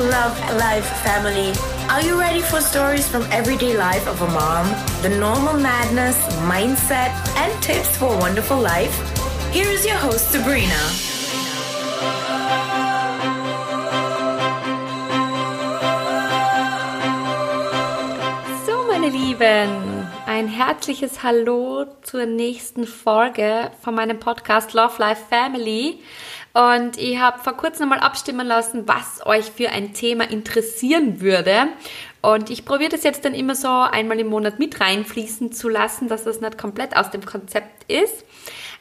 Love Life family. Are you ready for stories from everyday life of a mom? The normal madness, mindset, and tips for a wonderful life? Here is your host, Sabrina. So, meine Lieben, ein herzliches Hallo zur nächsten Folge von meinem Podcast Love Life Family. Und ich habe vor kurzem mal abstimmen lassen, was euch für ein Thema interessieren würde. Und ich probiere das jetzt dann immer so einmal im Monat mit reinfließen zu lassen, dass das nicht komplett aus dem Konzept ist.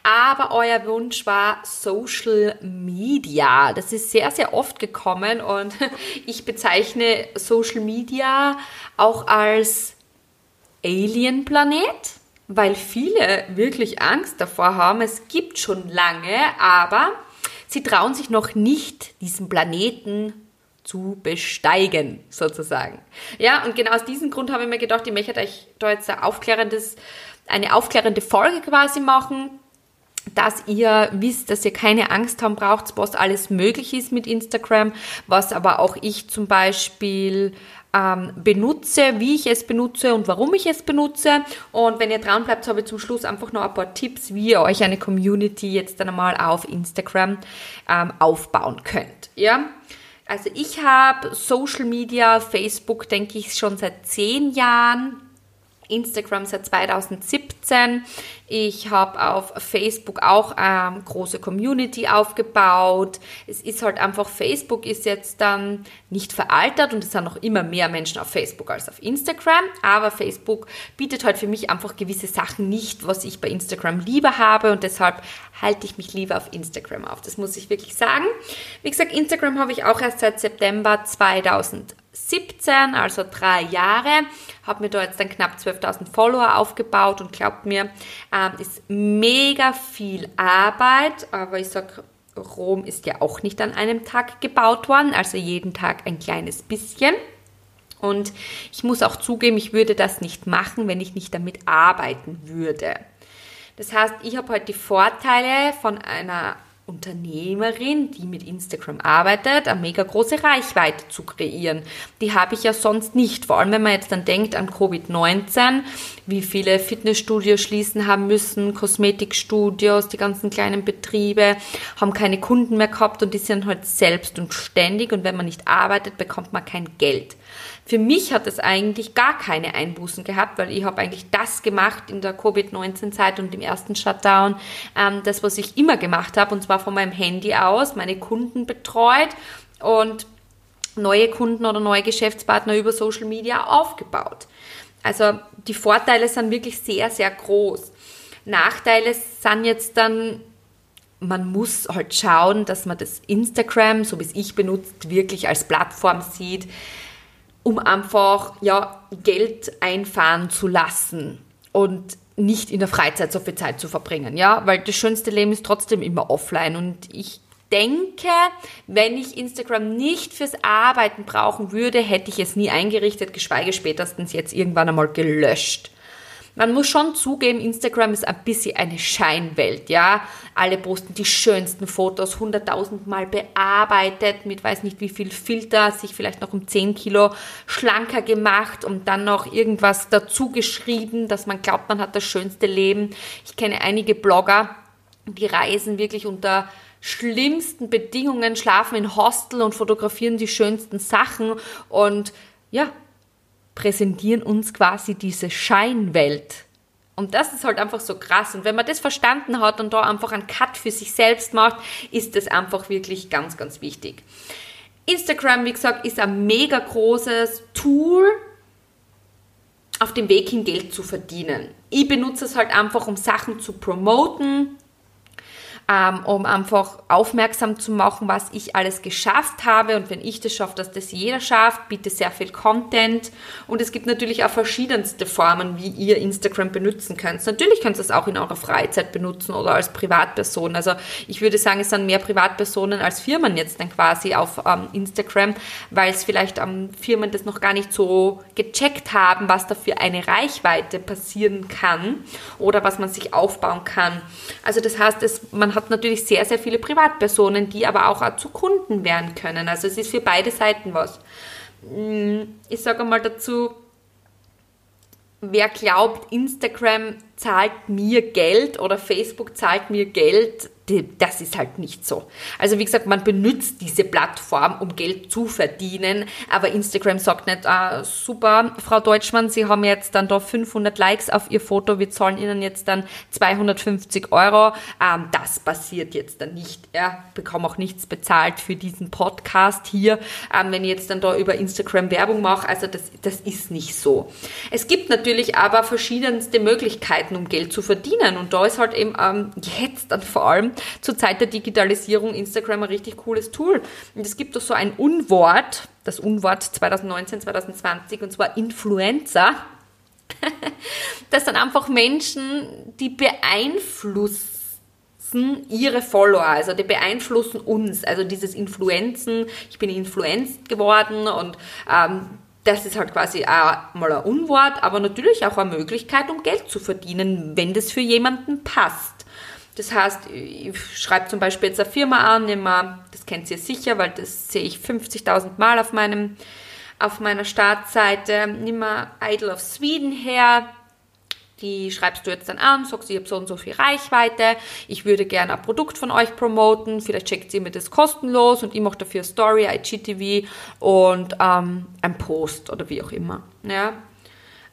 Aber euer Wunsch war Social Media. Das ist sehr, sehr oft gekommen und ich bezeichne Social Media auch als Alien-Planet, weil viele wirklich Angst davor haben. Es gibt schon lange, aber Sie trauen sich noch nicht, diesen Planeten zu besteigen, sozusagen. Ja, und genau aus diesem Grund habe ich mir gedacht, ich möchte euch da jetzt ein aufklärendes, eine aufklärende Folge quasi machen, dass ihr wisst, dass ihr keine Angst haben braucht, was alles möglich ist mit Instagram, was aber auch ich zum Beispiel ähm, benutze, wie ich es benutze und warum ich es benutze. Und wenn ihr dran bleibt, habe ich zum Schluss einfach noch ein paar Tipps, wie ihr euch eine Community jetzt dann einmal auf Instagram ähm, aufbauen könnt. Ja. Also ich habe Social Media, Facebook, denke ich, schon seit zehn Jahren. Instagram seit 2017. Ich habe auf Facebook auch eine ähm, große Community aufgebaut. Es ist halt einfach, Facebook ist jetzt dann nicht veraltet und es sind noch immer mehr Menschen auf Facebook als auf Instagram. Aber Facebook bietet halt für mich einfach gewisse Sachen nicht, was ich bei Instagram lieber habe und deshalb halte ich mich lieber auf Instagram auf. Das muss ich wirklich sagen. Wie gesagt, Instagram habe ich auch erst seit September 2017, also drei Jahre habe mir da jetzt dann knapp 12.000 Follower aufgebaut und glaubt mir, ähm, ist mega viel Arbeit, aber ich sage, Rom ist ja auch nicht an einem Tag gebaut worden, also jeden Tag ein kleines bisschen. Und ich muss auch zugeben, ich würde das nicht machen, wenn ich nicht damit arbeiten würde. Das heißt, ich habe heute die Vorteile von einer Unternehmerin, die mit Instagram arbeitet, eine mega große Reichweite zu kreieren. Die habe ich ja sonst nicht. Vor allem, wenn man jetzt dann denkt an Covid-19, wie viele Fitnessstudios schließen haben müssen, Kosmetikstudios, die ganzen kleinen Betriebe haben keine Kunden mehr gehabt und die sind halt selbst und ständig und wenn man nicht arbeitet, bekommt man kein Geld. Für mich hat es eigentlich gar keine Einbußen gehabt, weil ich habe eigentlich das gemacht in der Covid-19-Zeit und im ersten Shutdown, ähm, das, was ich immer gemacht habe, und zwar von meinem Handy aus, meine Kunden betreut und neue Kunden oder neue Geschäftspartner über Social Media aufgebaut. Also die Vorteile sind wirklich sehr, sehr groß. Nachteile sind jetzt dann, man muss halt schauen, dass man das Instagram, so wie es ich benutzt, wirklich als Plattform sieht um einfach ja, Geld einfahren zu lassen und nicht in der Freizeit so viel Zeit zu verbringen, ja, weil das schönste Leben ist trotzdem immer offline und ich denke, wenn ich Instagram nicht fürs Arbeiten brauchen würde, hätte ich es nie eingerichtet, geschweige spätestens jetzt irgendwann einmal gelöscht man muss schon zugeben, Instagram ist ein bisschen eine Scheinwelt, ja. Alle posten die schönsten Fotos, hunderttausendmal bearbeitet, mit weiß nicht wie viel Filter, sich vielleicht noch um 10 Kilo schlanker gemacht und dann noch irgendwas dazu geschrieben, dass man glaubt, man hat das schönste Leben. Ich kenne einige Blogger, die reisen wirklich unter schlimmsten Bedingungen, schlafen in Hostel und fotografieren die schönsten Sachen und ja, präsentieren uns quasi diese Scheinwelt. Und das ist halt einfach so krass. Und wenn man das verstanden hat und da einfach einen Cut für sich selbst macht, ist das einfach wirklich ganz, ganz wichtig. Instagram, wie gesagt, ist ein mega großes Tool, auf dem Weg hin Geld zu verdienen. Ich benutze es halt einfach, um Sachen zu promoten, ähm, um einfach aufmerksam zu machen, was ich alles geschafft habe. Und wenn ich das schaffe, dass das jeder schafft, biete sehr viel Content. Und es gibt natürlich auch verschiedenste Formen, wie ihr Instagram benutzen könnt. Natürlich könnt ihr es auch in eurer Freizeit benutzen oder als Privatperson. Also ich würde sagen, es sind mehr Privatpersonen als Firmen jetzt dann quasi auf ähm, Instagram, weil es vielleicht ähm, Firmen das noch gar nicht so gecheckt haben, was da für eine Reichweite passieren kann oder was man sich aufbauen kann. Also das heißt, es, man hat natürlich sehr, sehr viele Privatpersonen, die aber auch zu Kunden werden können. Also es ist für beide Seiten was. Mm, ich sage mal dazu, wer glaubt, Instagram zahlt mir Geld oder Facebook zahlt mir Geld, das ist halt nicht so. Also wie gesagt, man benutzt diese Plattform, um Geld zu verdienen, aber Instagram sagt nicht, ah, super, Frau Deutschmann, Sie haben jetzt dann da 500 Likes auf Ihr Foto, wir zahlen Ihnen jetzt dann 250 Euro. Ähm, das passiert jetzt dann nicht. Ja, bekomme auch nichts bezahlt für diesen Podcast hier, ähm, wenn ich jetzt dann da über Instagram Werbung mache. Also das, das ist nicht so. Es gibt natürlich aber verschiedenste Möglichkeiten, um Geld zu verdienen und da ist halt eben ähm, jetzt dann vor allem zur Zeit der Digitalisierung Instagram ein richtig cooles Tool. Und es gibt doch so ein Unwort, das Unwort 2019, 2020, und zwar Influencer. das sind einfach Menschen, die beeinflussen ihre Follower, also die beeinflussen uns, also dieses Influenzen, ich bin influenced geworden und ähm, das ist halt quasi auch mal ein Unwort, aber natürlich auch eine Möglichkeit, um Geld zu verdienen, wenn das für jemanden passt. Das heißt, ich schreibe zum Beispiel jetzt eine Firma an, nehme, das kennt ihr sicher, weil das sehe ich 50.000 Mal auf, meinem, auf meiner Startseite. Nimm mal Idol of Sweden her, die schreibst du jetzt dann an, sagst, ich habe so und so viel Reichweite, ich würde gerne ein Produkt von euch promoten, vielleicht checkt ihr mir das kostenlos und ich mache dafür Story, IGTV und ähm, ein Post oder wie auch immer. Ja?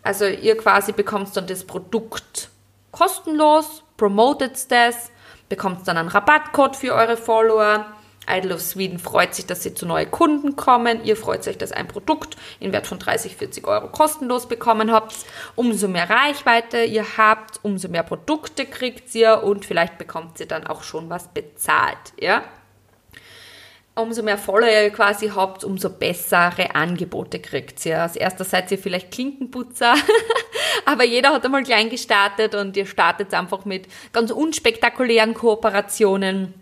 Also ihr quasi bekommt dann das Produkt kostenlos promotet das, bekommt dann einen Rabattcode für eure Follower. Idle of Sweden freut sich, dass sie zu neuen Kunden kommen. Ihr freut euch, dass ein Produkt in Wert von 30, 40 Euro kostenlos bekommen habt. Umso mehr Reichweite ihr habt, umso mehr Produkte kriegt ihr und vielleicht bekommt ihr dann auch schon was bezahlt. Ja? Umso mehr Follower ihr quasi habt, umso bessere Angebote kriegt ihr. Als erster seid ihr vielleicht Klinkenputzer, aber jeder hat einmal klein gestartet und ihr startet einfach mit ganz unspektakulären Kooperationen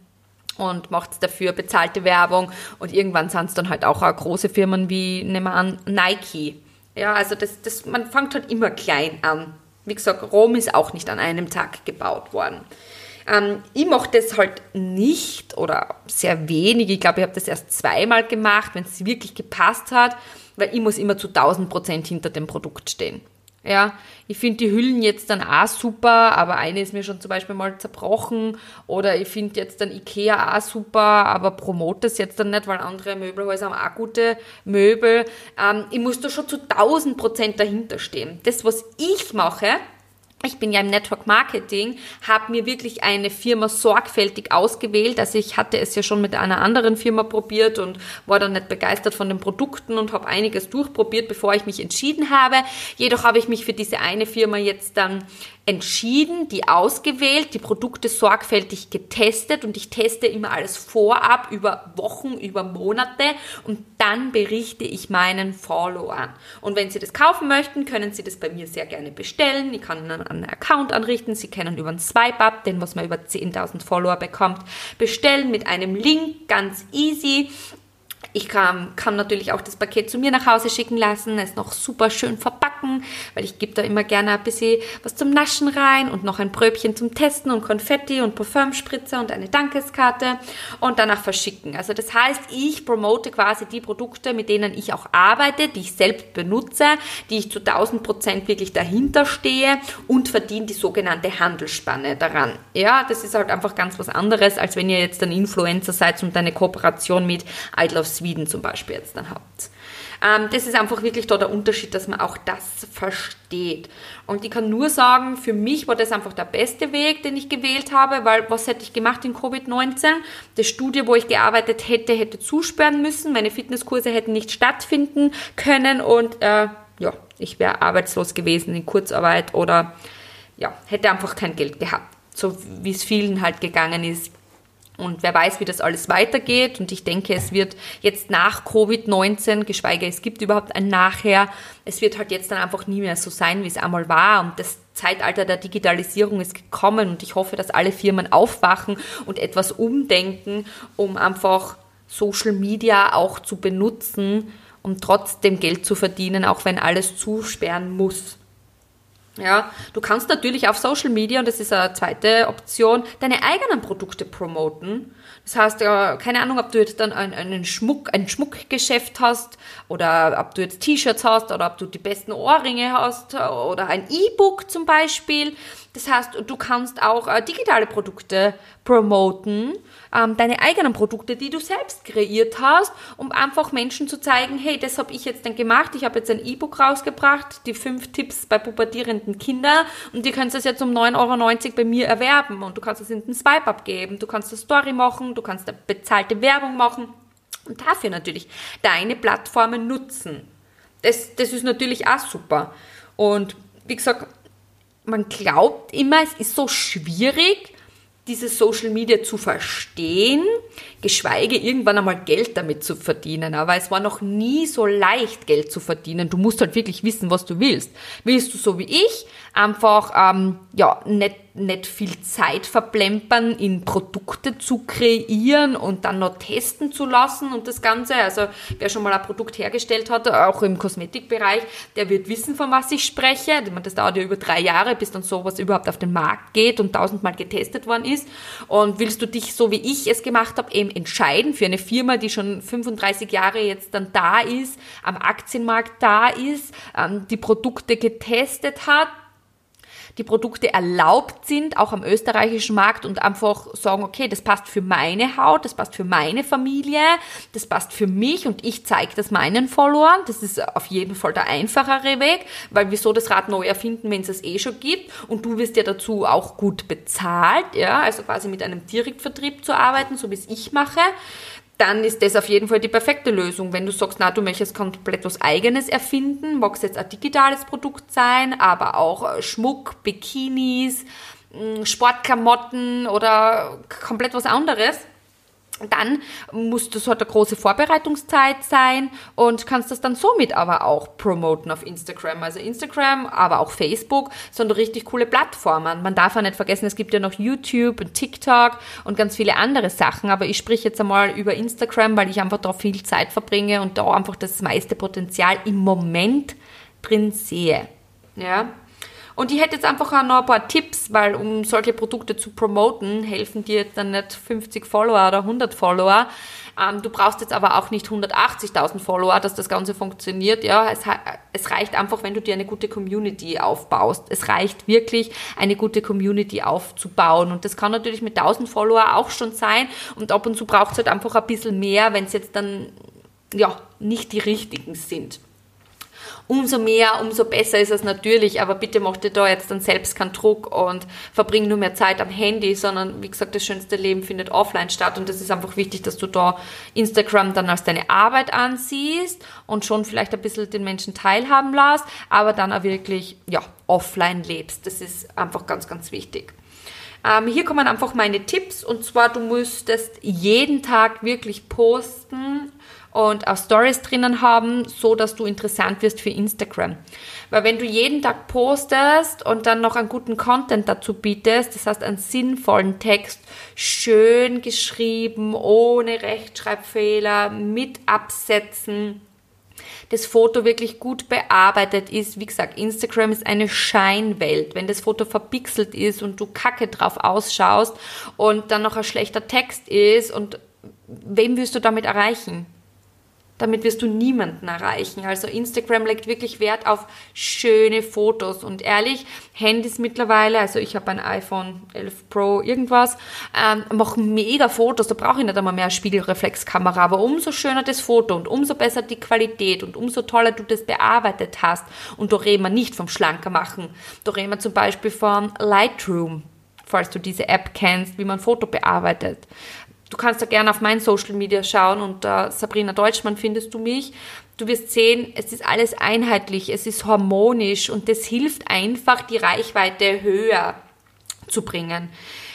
und macht dafür bezahlte Werbung und irgendwann sind es dann halt auch, auch große Firmen wie, nehmen wir an, Nike. Ja, also das, das, man fängt halt immer klein an. Wie gesagt, Rom ist auch nicht an einem Tag gebaut worden. Ähm, ich mache das halt nicht oder sehr wenig. Ich glaube, ich habe das erst zweimal gemacht, wenn es wirklich gepasst hat, weil ich muss immer zu 1000 Prozent hinter dem Produkt stehen. Ja, ich finde die Hüllen jetzt dann auch super, aber eine ist mir schon zum Beispiel mal zerbrochen. Oder ich finde jetzt dann Ikea auch super, aber promote es jetzt dann nicht, weil andere Möbelhäuser haben auch gute Möbel. Ähm, ich muss da schon zu 1000 Prozent dahinter stehen. Das, was ich mache, ich bin ja im Network Marketing, habe mir wirklich eine Firma sorgfältig ausgewählt. Also ich hatte es ja schon mit einer anderen Firma probiert und war dann nicht begeistert von den Produkten und habe einiges durchprobiert, bevor ich mich entschieden habe. Jedoch habe ich mich für diese eine Firma jetzt dann entschieden, die ausgewählt, die Produkte sorgfältig getestet und ich teste immer alles vorab über Wochen, über Monate und dann berichte ich meinen Followern. Und wenn Sie das kaufen möchten, können Sie das bei mir sehr gerne bestellen. Ich kann Ihnen einen Account anrichten. Sie können über einen Swipe-Up, den was man über 10.000 Follower bekommt, bestellen mit einem Link, ganz easy. Ich kann, kann natürlich auch das Paket zu mir nach Hause schicken lassen, es noch super schön verpacken, weil ich gebe da immer gerne ein bisschen was zum Naschen rein und noch ein Bröbchen zum Testen und Konfetti und Parfümspritzer und eine Dankeskarte und danach verschicken. Also das heißt, ich promote quasi die Produkte, mit denen ich auch arbeite, die ich selbst benutze, die ich zu 1000 Prozent wirklich dahinter stehe und verdiene die sogenannte Handelsspanne daran. Ja, das ist halt einfach ganz was anderes, als wenn ihr jetzt ein Influencer seid und eine Kooperation mit Idle of Sweden zum Beispiel jetzt dann habt. Ähm, das ist einfach wirklich da der Unterschied, dass man auch das versteht. Und ich kann nur sagen, für mich war das einfach der beste Weg, den ich gewählt habe, weil was hätte ich gemacht in Covid-19? Das Studio, wo ich gearbeitet hätte, hätte zusperren müssen, meine Fitnesskurse hätten nicht stattfinden können und äh, ja, ich wäre arbeitslos gewesen in Kurzarbeit oder ja, hätte einfach kein Geld gehabt. So wie es vielen halt gegangen ist und wer weiß, wie das alles weitergeht. Und ich denke, es wird jetzt nach Covid-19, geschweige es gibt überhaupt ein Nachher, es wird halt jetzt dann einfach nie mehr so sein, wie es einmal war. Und das Zeitalter der Digitalisierung ist gekommen. Und ich hoffe, dass alle Firmen aufwachen und etwas umdenken, um einfach Social Media auch zu benutzen, um trotzdem Geld zu verdienen, auch wenn alles zusperren muss. Ja, du kannst natürlich auf Social Media, und das ist eine zweite Option, deine eigenen Produkte promoten. Das heißt, ja, keine Ahnung, ob du jetzt dann einen Schmuck, ein Schmuckgeschäft hast oder ob du jetzt T-Shirts hast oder ob du die besten Ohrringe hast oder ein E-Book zum Beispiel. Das heißt, du kannst auch äh, digitale Produkte promoten, ähm, deine eigenen Produkte, die du selbst kreiert hast, um einfach Menschen zu zeigen, hey, das habe ich jetzt dann gemacht, ich habe jetzt ein E-Book rausgebracht, die fünf Tipps bei pubertierenden Kindern und die kannst das jetzt um 9,90 Euro bei mir erwerben und du kannst es in den Swipe-Up geben, du kannst eine Story machen, du kannst eine bezahlte Werbung machen und dafür natürlich deine Plattformen nutzen. Das, das ist natürlich auch super. Und wie gesagt, man glaubt immer, es ist so schwierig, dieses Social Media zu verstehen, geschweige irgendwann einmal Geld damit zu verdienen. Aber es war noch nie so leicht, Geld zu verdienen. Du musst halt wirklich wissen, was du willst. Willst du so wie ich einfach ähm, ja nicht nicht viel Zeit verplempern, in Produkte zu kreieren und dann noch testen zu lassen und das Ganze. Also wer schon mal ein Produkt hergestellt hat, auch im Kosmetikbereich, der wird wissen, von was ich spreche. Das dauert ja über drei Jahre, bis dann sowas überhaupt auf den Markt geht und tausendmal getestet worden ist. Und willst du dich, so wie ich es gemacht habe, eben entscheiden für eine Firma, die schon 35 Jahre jetzt dann da ist, am Aktienmarkt da ist, ähm, die Produkte getestet hat, die Produkte erlaubt sind, auch am österreichischen Markt und einfach sagen, okay, das passt für meine Haut, das passt für meine Familie, das passt für mich und ich zeige das meinen Followern. Das ist auf jeden Fall der einfachere Weg, weil wieso das Rad neu erfinden, wenn es es eh schon gibt und du wirst ja dazu auch gut bezahlt, ja, also quasi mit einem Direktvertrieb zu arbeiten, so wie es ich mache dann ist das auf jeden Fall die perfekte Lösung. Wenn du sagst, na, du möchtest komplett was Eigenes erfinden, mag es jetzt ein digitales Produkt sein, aber auch äh, Schmuck, Bikinis, mm, Sportklamotten oder komplett was anderes, dann muss das halt eine große Vorbereitungszeit sein und kannst das dann somit aber auch promoten auf Instagram. Also Instagram, aber auch Facebook sind richtig coole Plattformen. Man darf ja nicht vergessen, es gibt ja noch YouTube und TikTok und ganz viele andere Sachen, aber ich spreche jetzt einmal über Instagram, weil ich einfach da viel Zeit verbringe und da einfach das meiste Potenzial im Moment drin sehe. Ja. Und ich hätte jetzt einfach auch noch ein paar Tipps, weil um solche Produkte zu promoten, helfen dir dann nicht 50 Follower oder 100 Follower. Ähm, du brauchst jetzt aber auch nicht 180.000 Follower, dass das Ganze funktioniert. Ja, es, es reicht einfach, wenn du dir eine gute Community aufbaust. Es reicht wirklich, eine gute Community aufzubauen. Und das kann natürlich mit 1000 Follower auch schon sein. Und ab und zu braucht es halt einfach ein bisschen mehr, wenn es jetzt dann ja, nicht die richtigen sind umso mehr, umso besser ist es natürlich, aber bitte mach dir da jetzt dann selbst keinen Druck und verbring nur mehr Zeit am Handy, sondern wie gesagt, das schönste Leben findet offline statt und das ist einfach wichtig, dass du da Instagram dann als deine Arbeit ansiehst und schon vielleicht ein bisschen den Menschen teilhaben lässt, aber dann auch wirklich, ja, offline lebst. Das ist einfach ganz, ganz wichtig. Ähm, hier kommen einfach meine Tipps und zwar, du müsstest jeden Tag wirklich posten und auch Stories drinnen haben, so dass du interessant wirst für Instagram. Weil wenn du jeden Tag postest und dann noch einen guten Content dazu bietest, das heißt einen sinnvollen Text, schön geschrieben, ohne Rechtschreibfehler, mit Absätzen, das Foto wirklich gut bearbeitet ist. Wie gesagt, Instagram ist eine Scheinwelt. Wenn das Foto verpixelt ist und du kacke drauf ausschaust und dann noch ein schlechter Text ist und wem wirst du damit erreichen? Damit wirst du niemanden erreichen. Also Instagram legt wirklich Wert auf schöne Fotos. Und ehrlich, Handys mittlerweile, also ich habe ein iPhone 11 Pro irgendwas, ähm, machen mega Fotos, da brauche ich nicht einmal mehr Spiegelreflexkamera, aber umso schöner das Foto und umso besser die Qualität und umso toller du das bearbeitet hast. Und da reden wir nicht vom Schlanker machen, da reden wir zum Beispiel von Lightroom falls du diese App kennst, wie man Foto bearbeitet. Du kannst da gerne auf mein Social Media schauen und Sabrina Deutschmann findest du mich. Du wirst sehen, es ist alles einheitlich, es ist harmonisch und das hilft einfach, die Reichweite höher zu bringen.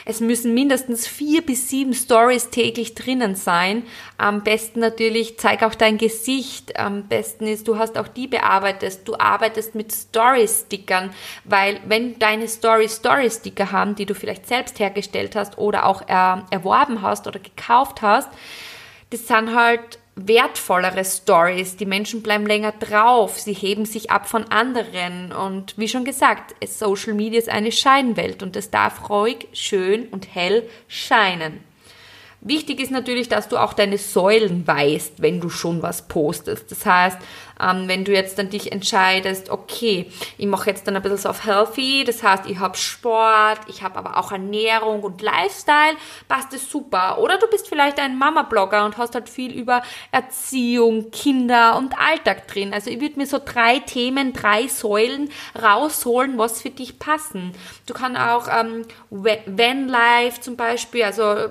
Es müssen mindestens vier bis sieben Stories täglich drinnen sein. Am besten natürlich, zeig auch dein Gesicht. Am besten ist, du hast auch die bearbeitet. Du arbeitest mit Story-Stickern, weil wenn deine Story Story-Sticker haben, die du vielleicht selbst hergestellt hast oder auch er, erworben hast oder gekauft hast, das sind halt wertvollere Stories. Die Menschen bleiben länger drauf, sie heben sich ab von anderen. Und wie schon gesagt, Social Media ist eine Scheinwelt und es darf ruhig, schön und hell scheinen. Wichtig ist natürlich, dass du auch deine Säulen weißt, wenn du schon was postest. Das heißt, ähm, wenn du jetzt dann dich entscheidest, okay, ich mache jetzt dann ein bisschen so auf Healthy, das heißt, ich habe Sport, ich habe aber auch Ernährung und Lifestyle, passt es super. Oder du bist vielleicht ein Mama-Blogger und hast halt viel über Erziehung, Kinder und Alltag drin. Also ich würde mir so drei Themen, drei Säulen rausholen, was für dich passen. Du kannst auch ähm, Van-Life zum Beispiel, also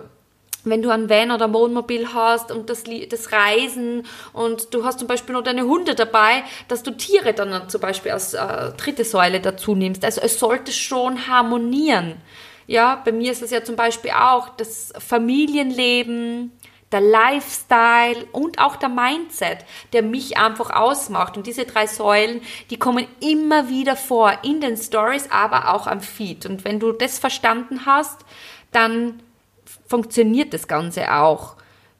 wenn du ein Van oder Wohnmobil hast und das, das Reisen und du hast zum Beispiel noch deine Hunde dabei, dass du Tiere dann zum Beispiel als äh, dritte Säule dazu nimmst. Also es sollte schon harmonieren. Ja, bei mir ist es ja zum Beispiel auch das Familienleben, der Lifestyle und auch der Mindset, der mich einfach ausmacht. Und diese drei Säulen, die kommen immer wieder vor in den Stories, aber auch am Feed. Und wenn du das verstanden hast, dann funktioniert das Ganze auch.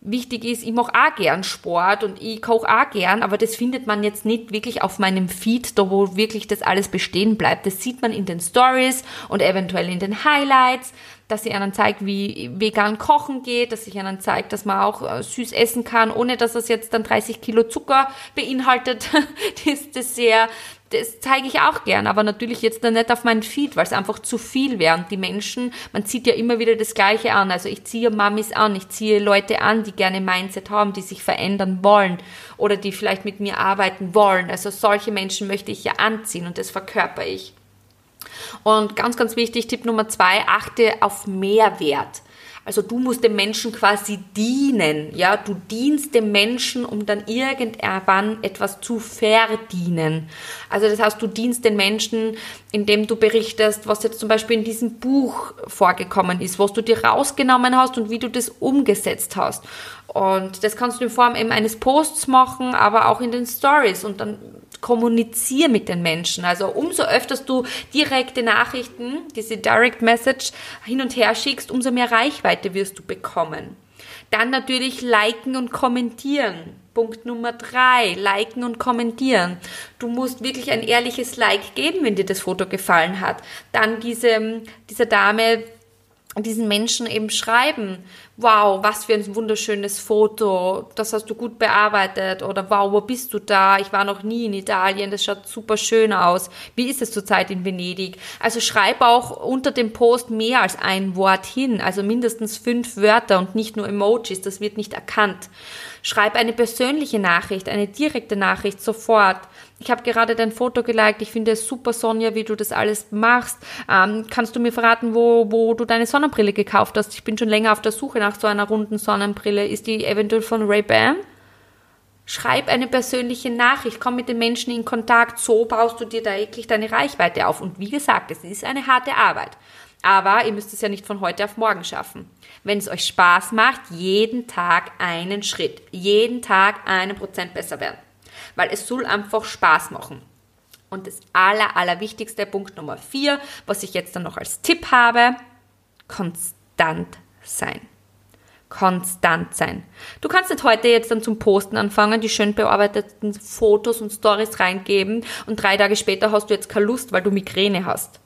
Wichtig ist, ich mache auch gern Sport und ich koche auch gern, aber das findet man jetzt nicht wirklich auf meinem Feed, da wo wirklich das alles bestehen bleibt. Das sieht man in den Stories und eventuell in den Highlights, dass ich ihnen zeigt, wie vegan kochen geht, dass ich ihnen zeigt, dass man auch äh, süß essen kann, ohne dass es jetzt dann 30 Kilo Zucker beinhaltet, das Dessert das zeige ich auch gern, aber natürlich jetzt dann nicht auf meinen Feed, weil es einfach zu viel wäre. Und die Menschen, man zieht ja immer wieder das Gleiche an. Also ich ziehe Mamis an, ich ziehe Leute an, die gerne Mindset haben, die sich verändern wollen oder die vielleicht mit mir arbeiten wollen. Also solche Menschen möchte ich ja anziehen und das verkörper ich. Und ganz, ganz wichtig, Tipp Nummer zwei, achte auf Mehrwert. Also du musst dem Menschen quasi dienen, ja, du dienst dem Menschen, um dann irgendwann etwas zu verdienen. Also das heißt, du dienst den Menschen, indem du berichtest, was jetzt zum Beispiel in diesem Buch vorgekommen ist, was du dir rausgenommen hast und wie du das umgesetzt hast. Und das kannst du in Form eben eines Posts machen, aber auch in den Stories und dann kommuniziere mit den Menschen. Also umso öfters du direkte Nachrichten, diese Direct Message hin und her schickst, umso mehr Reichweite wirst du bekommen. Dann natürlich liken und kommentieren. Punkt Nummer drei, liken und kommentieren. Du musst wirklich ein ehrliches Like geben, wenn dir das Foto gefallen hat. Dann diese, diese Dame diesen Menschen eben schreiben, wow, was für ein wunderschönes Foto, das hast du gut bearbeitet oder wow, wo bist du da? Ich war noch nie in Italien, das schaut super schön aus. Wie ist es zurzeit in Venedig? Also schreib auch unter dem Post mehr als ein Wort hin, also mindestens fünf Wörter und nicht nur Emojis, das wird nicht erkannt. Schreib eine persönliche Nachricht, eine direkte Nachricht sofort. Ich habe gerade dein Foto geliked. Ich finde es super, Sonja, wie du das alles machst. Ähm, kannst du mir verraten, wo, wo du deine Sonnenbrille gekauft hast? Ich bin schon länger auf der Suche nach so einer runden Sonnenbrille. Ist die eventuell von Ray-Ban? Schreib eine persönliche Nachricht, komm mit den Menschen in Kontakt, so baust du dir da wirklich deine Reichweite auf. Und wie gesagt, es ist eine harte Arbeit. Aber ihr müsst es ja nicht von heute auf morgen schaffen. Wenn es euch Spaß macht, jeden Tag einen Schritt, jeden Tag einen Prozent besser werden. Weil es soll einfach Spaß machen. Und das aller, allerwichtigste Punkt Nummer vier, was ich jetzt dann noch als Tipp habe, konstant sein. Konstant sein. Du kannst nicht heute jetzt dann zum Posten anfangen, die schön bearbeiteten Fotos und Stories reingeben und drei Tage später hast du jetzt keine Lust, weil du Migräne hast.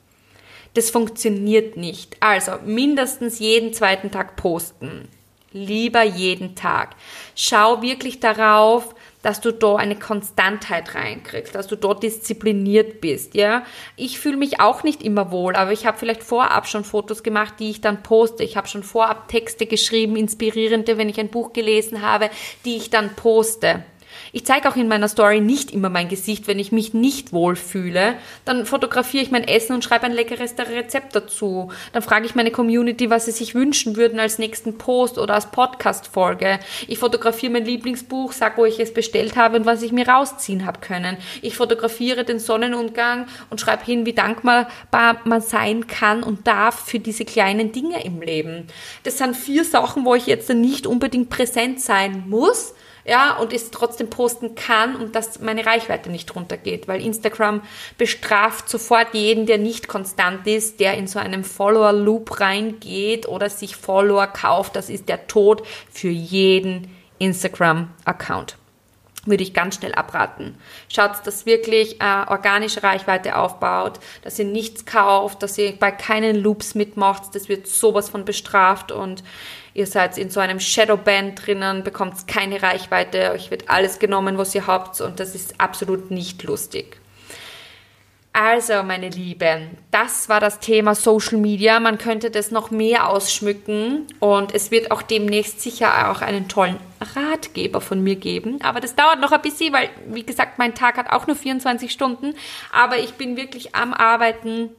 Das funktioniert nicht. Also mindestens jeden zweiten Tag posten. Lieber jeden Tag. Schau wirklich darauf, dass du da eine Konstantheit reinkriegst, dass du dort diszipliniert bist, ja. Ich fühle mich auch nicht immer wohl, aber ich habe vielleicht vorab schon Fotos gemacht, die ich dann poste. Ich habe schon vorab Texte geschrieben, inspirierende, wenn ich ein Buch gelesen habe, die ich dann poste. Ich zeige auch in meiner Story nicht immer mein Gesicht, wenn ich mich nicht wohlfühle. Dann fotografiere ich mein Essen und schreibe ein leckeres Rezept dazu. Dann frage ich meine Community, was sie sich wünschen würden als nächsten Post oder als Podcast-Folge. Ich fotografiere mein Lieblingsbuch, sage, wo ich es bestellt habe und was ich mir rausziehen habe können. Ich fotografiere den Sonnenuntergang und schreibe hin, wie dankbar man sein kann und darf für diese kleinen Dinge im Leben. Das sind vier Sachen, wo ich jetzt nicht unbedingt präsent sein muss, ja, und es trotzdem posten kann und dass meine Reichweite nicht runtergeht, weil Instagram bestraft sofort jeden, der nicht konstant ist, der in so einem Follower-Loop reingeht oder sich Follower kauft. Das ist der Tod für jeden Instagram-Account würde ich ganz schnell abraten. Schaut, dass wirklich äh, organische Reichweite aufbaut, dass ihr nichts kauft, dass ihr bei keinen Loops mitmacht, das wird sowas von bestraft und ihr seid in so einem Shadowband drinnen, bekommt keine Reichweite, euch wird alles genommen, was ihr habt und das ist absolut nicht lustig. Also, meine Lieben, das war das Thema Social Media. Man könnte das noch mehr ausschmücken und es wird auch demnächst sicher auch einen tollen Ratgeber von mir geben. Aber das dauert noch ein bisschen, weil, wie gesagt, mein Tag hat auch nur 24 Stunden. Aber ich bin wirklich am Arbeiten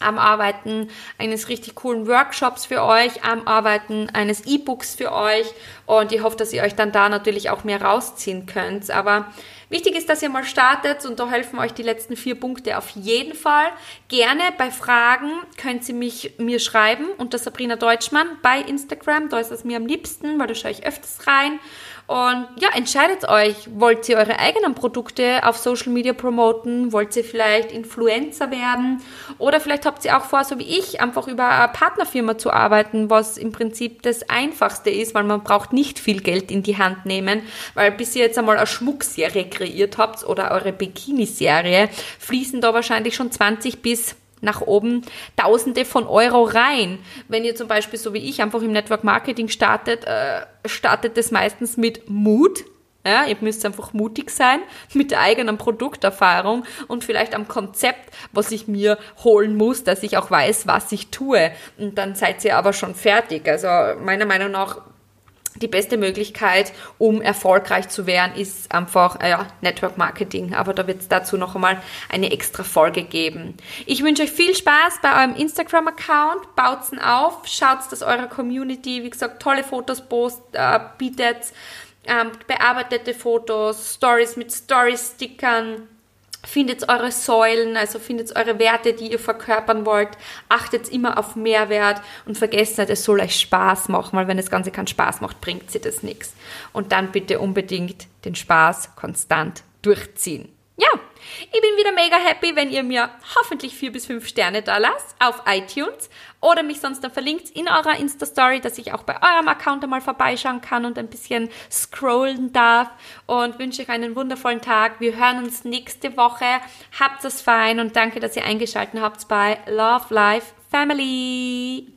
am Arbeiten eines richtig coolen Workshops für euch, am Arbeiten eines E-Books für euch und ich hoffe, dass ihr euch dann da natürlich auch mehr rausziehen könnt. Aber Wichtig ist, dass ihr mal startet und da helfen euch die letzten vier Punkte auf jeden Fall. Gerne bei Fragen könnt ihr mich mir schreiben unter Sabrina Deutschmann bei Instagram. Da ist es mir am liebsten, weil da schaue ich öfters rein. Und ja, entscheidet euch. Wollt ihr eure eigenen Produkte auf Social Media promoten? Wollt ihr vielleicht Influencer werden? Oder vielleicht habt ihr auch vor, so wie ich, einfach über eine Partnerfirma zu arbeiten, was im Prinzip das Einfachste ist, weil man braucht nicht viel Geld in die Hand nehmen, weil bis ihr jetzt einmal eine Schmuckserie kreiert habt oder eure Bikini-Serie, fließen da wahrscheinlich schon 20 bis nach oben Tausende von Euro rein. Wenn ihr zum Beispiel so wie ich einfach im Network Marketing startet, äh, startet es meistens mit Mut. Ja, ihr müsst einfach mutig sein mit der eigenen Produkterfahrung und vielleicht am Konzept, was ich mir holen muss, dass ich auch weiß, was ich tue. Und dann seid ihr aber schon fertig. Also meiner Meinung nach die beste Möglichkeit, um erfolgreich zu werden, ist einfach äh, ja, Network Marketing. Aber da wird es dazu noch einmal eine extra Folge geben. Ich wünsche euch viel Spaß bei eurem Instagram-Account. Baut's auf, schaut, dass eure Community, wie gesagt, tolle Fotos post, äh, bietet, ähm, bearbeitete Fotos, Stories mit Story-Stickern Findet eure Säulen, also findet eure Werte, die ihr verkörpern wollt. Achtet immer auf Mehrwert und vergesst nicht, es soll euch Spaß machen, weil wenn das Ganze keinen Spaß macht, bringt sie das nichts. Und dann bitte unbedingt den Spaß konstant durchziehen. Ich bin wieder mega happy, wenn ihr mir hoffentlich vier bis fünf Sterne da lasst auf iTunes oder mich sonst dann verlinkt in eurer Insta-Story, dass ich auch bei eurem Account einmal vorbeischauen kann und ein bisschen scrollen darf und wünsche euch einen wundervollen Tag. Wir hören uns nächste Woche. Habt es fein und danke, dass ihr eingeschaltet habt bei Love Life Family.